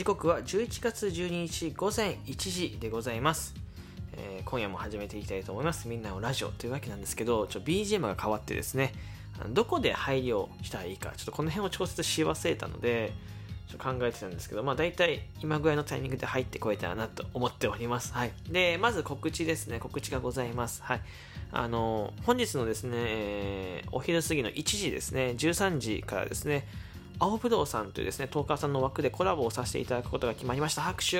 時刻は11月12日午前1時でございます、えー今夜も始めていきたいと思います。みんなのラジオというわけなんですけどちょ BGM が変わってですねどこで配慮したらいいかちょっとこの辺を調節し忘れたのでちょ考えてたんですけどまあ大体今ぐらいのタイミングで入ってこえたらなと思っております。はい。でまず告知ですね。告知がございます。はい。あの本日のですね、えーお昼過ぎの1時ですね13時からですね青ぶどうさんというですねトーカーさんの枠でコラボをさせていただくことが決まりました。拍手。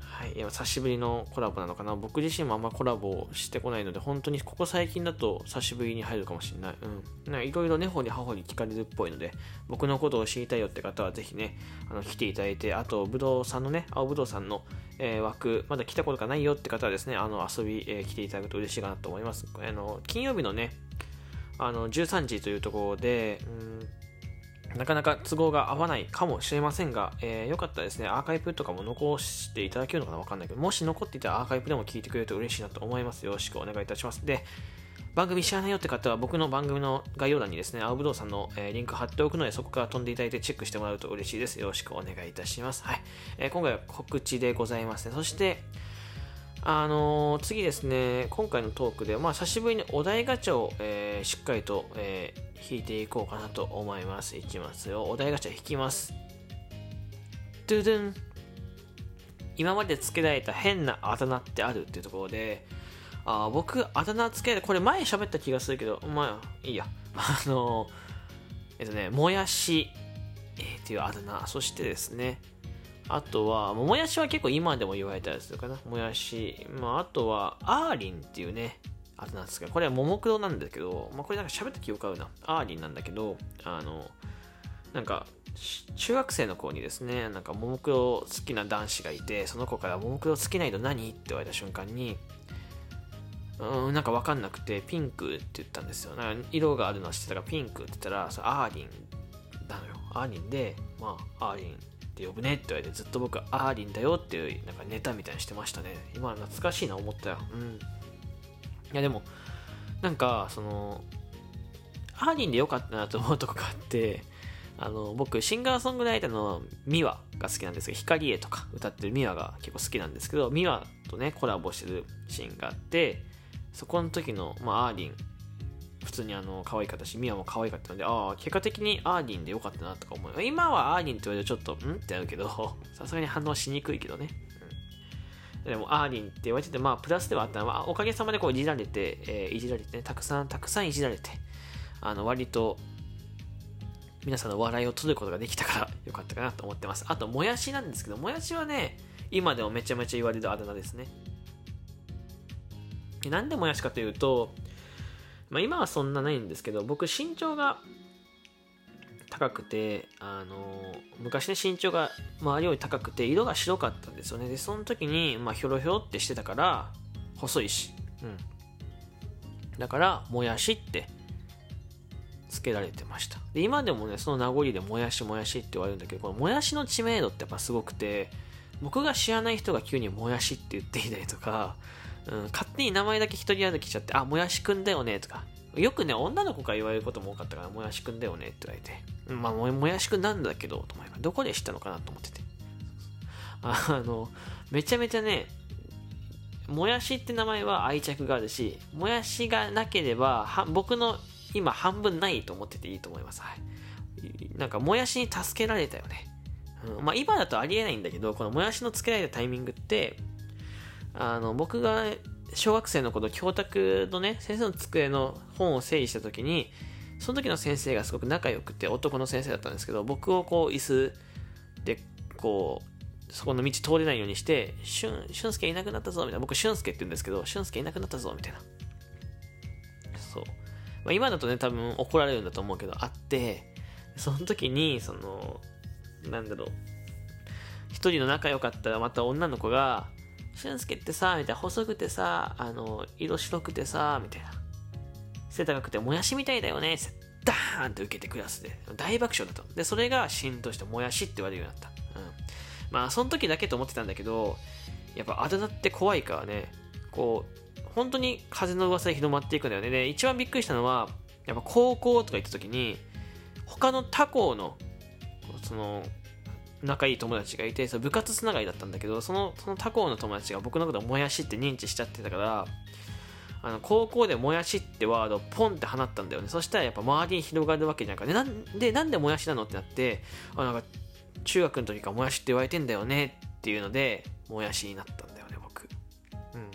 はい、いや久しぶりのコラボなのかな。僕自身もあんまコラボしてこないので本当にここ最近だと久しぶりに入るかもしれない。うん。なんかいろいろ根掘り葉掘り聞かれるっぽいので僕のことを知りたいよって方はぜひねあの来ていただいてあとぶどうさんのね青ぶどうさんの、えー枠まだ来たことがないよって方はですねあの遊び、えー来ていただくと嬉しいかなと思います。あの金曜日のねあの13時というところで、うんなかなか都合が合わないかもしれませんが、えーよかったらですね、アーカイブとかも残していただけるのかなわかんないけど、もし残っていたらアーカイブでも聞いてくれると嬉しいなと思います。よろしくお願いいたします。で、番組知らないよって方は僕の番組の概要欄にですね、青ぶどうさんの、えリンク貼っておくので、そこから飛んでいただいてチェックしてもらうと嬉しいです。よろしくお願いいたします。はい。えー今回は告知でございますね。そして、あのー次ですね、今回のトークで、まあ、久しぶりにお題ガチャを、えーしっかりと、えー引いていこうかなと思います。いきますよ。お題ガチャ引きます。ドゥドゥン。今まで付けられた変なあだ名ってあるっていうところで、あ僕、あだ名付けられこれ前喋った気がするけど、まあ、いいや。あのーえっとね、もやし、えーっていうあだ名。そしてですね、あとは、もやしは結構今でも言われたりするかな。もやし。まあ、あとは、アーリンっていうね、あとなんですか。これはももクロなんだけど、まあ、これなんか喋った記憶あるな。アーリンなんだけど、あの、なんか、中学生の子にですね、なんか、ももクロ好きな男子がいて、その子から、ももクロ好きな色何って言われた瞬間に、うん、なんかわかんなくて、ピンクって言ったんですよ。なんか色があるのは知ってたから、ピンクって言ったら、そアーリン。アーリンで、まあ、アーリンって呼ぶねって言われて、ずっと僕はアーリンだよっていう、なんかネタみたいにしてましたね。今懐かしいな、思ったよ。うん。いや、でも、なんか、その、アーリンでよかったなと思うとこがあって、あの、僕、シンガーソングライターの miwa が好きなんですけど、光へとか歌ってる miwa が結構好きなんですけど、 miwa とね、コラボしてるシーンがあって、そこの時の、まあ、アーリン、普通にあの、可愛かったし、 miwa も可愛かったので、ああ、結果的にアーリンでよかったなとか思う。今はアーリンって言われるとちょっと、ん？ってなるけど、さすがに反応しにくいけどね。うんでも、アーリンって言われてて、まあ、プラスではあったのは、おかげさまでこういじられて、えーいじられてね、たくさん、たくさんいじられて、あの、割と、皆さんの笑いを取ることができたからよかったかなと思ってます。あと、もやしなんですけど、もやしはね、今でもめちゃめちゃ言われるあだ名ですね。なんでもやしかというと、まあ、今はそんなないんですけど、僕身長が高くて、あの昔ね身長が周りより高くて色が白かったんですよね。でその時に、まあ、ひょろひょろってしてたから細いし、うん、だからもやしってつけられてました。で今でもねその名残でもやしもやしって言われるんだけどこのもやしの知名度ってやっぱすごくて僕が知らない人が急にもやしって言っていたりとか、うん、勝手に名前だけ一人歩きしちゃってあもやしくんだよねとかよくね、女の子から言われることも多かったから、もやしくんだよねって言われて。まあ、もやしくんなんだけど、と思います。どこで知ったのかなと思ってて。あの、めちゃめちゃね、もやしって名前は愛着があるし、もやしがなければ、は僕の今半分ないと思ってていいと思います。はい。なんか、もやしに助けられたよね。うん、まあ、今だとありえないんだけど、このもやしのつけられたタイミングって、あの、僕が小学生の頃、教託のね、先生の机の本を整理した時に、その時の先生がすごく仲良くて、男の先生だったんですけど、僕をこう、椅子で、こう、そこの道通れないようにして、俊介いなくなったぞ、みたいな。僕、俊介って言うんですけど、俊介いなくなったぞ、みたいな。そう。まあ、今だとね、多分怒られるんだと思うけど、あって、その時に、その、なんだろう、一人の仲良かったらまた女の子が、俊介ってさ、みたいな、細くてさ、あの、色白くてさ、みたいな。背高くて、もやしみたいだよね、ダーンって受けてクラスで。大爆笑だったの。で、それがシーンとしてもやしって言われるようになった。うん。まあ、その時だけと思ってたんだけど、やっぱあだ名って怖いからね、こう、本当に風の噂で広まっていくんだよね。で、一番びっくりしたのは、やっぱ高校とか行った時に、他の他校のその仲いい友達がいてそ部活つながりだったんだけどそのその他校の友達が僕のことをもやしって認知しちゃってたからあの高校でもやしってワードをポンって放ったんだよね。そしたらやっぱ周りに広がるわけじゃないか。らなんでなんでもやしなのってなってあなんか中学の時からもやしって言われてんだよねっていうのでもやしになったんだよね僕。うん。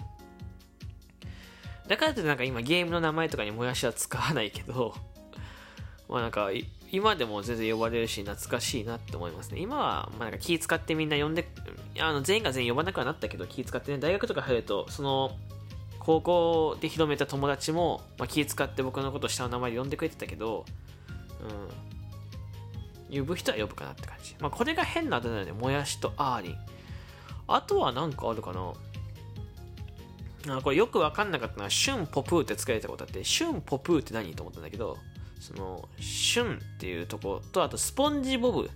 だからってなんか今ゲームの名前とかにもやしは使わないけどまあなんか今でも全然呼ばれるし懐かしいなって思いますね今はまあなんか気使ってみんな呼んであの全員が全員呼ばなくはなったけど気使ってね大学とか入るとその高校で広めた友達も、まあ、気使って僕のこと下の名前で呼んでくれてたけど、うん、呼ぶ人は呼ぶかなって感じ。まあ、これが変なあだ名だよね。もやしとアーリン。あとは何かあるかなあこれよく分かんなかったのは、シュンポプーって使われたことあって、シュンポプーって何と思ったんだけど、その、シュンっていうとこと、あとスポンジボブ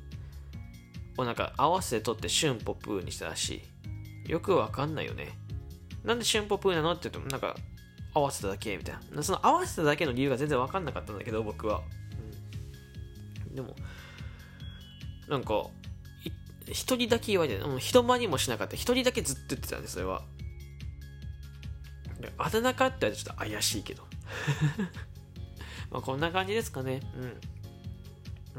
をなんか合わせて取ってシュンポプーにしたらしい。よく分かんないよね。なんで春歩プーなのって言うと、なんか、合わせただけみたいな。その合わせただけの理由が全然分かんなかったんだけど、僕は。うん、でも、なんか、一人だけ言われて、もう一間にもしなかった。一人だけずっと言ってたんです、それは。あだ名かって言われてちょっと怪しいけど。まあこんな感じですかね。うん。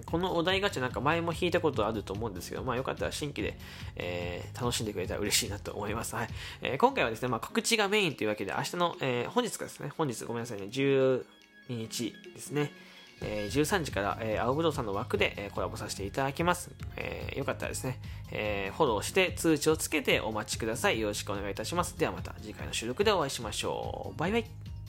このお題ガチャなんか前も引いたことあると思うんですけど、まあよかったら新規で、えー、楽しんでくれたら嬉しいなと思います。はい。えー、今回はですね、まあ告知がメインというわけで、明日の、えー、本日からですね、本日ごめんなさいね、12日ですね、えー、13時から、えー、青ぶどうさんの枠で、えー、コラボさせていただきます。えー、よかったらですね、えー、フォローして通知をつけてお待ちください。よろしくお願いいたします。ではまた次回の収録でお会いしましょう。バイバイ。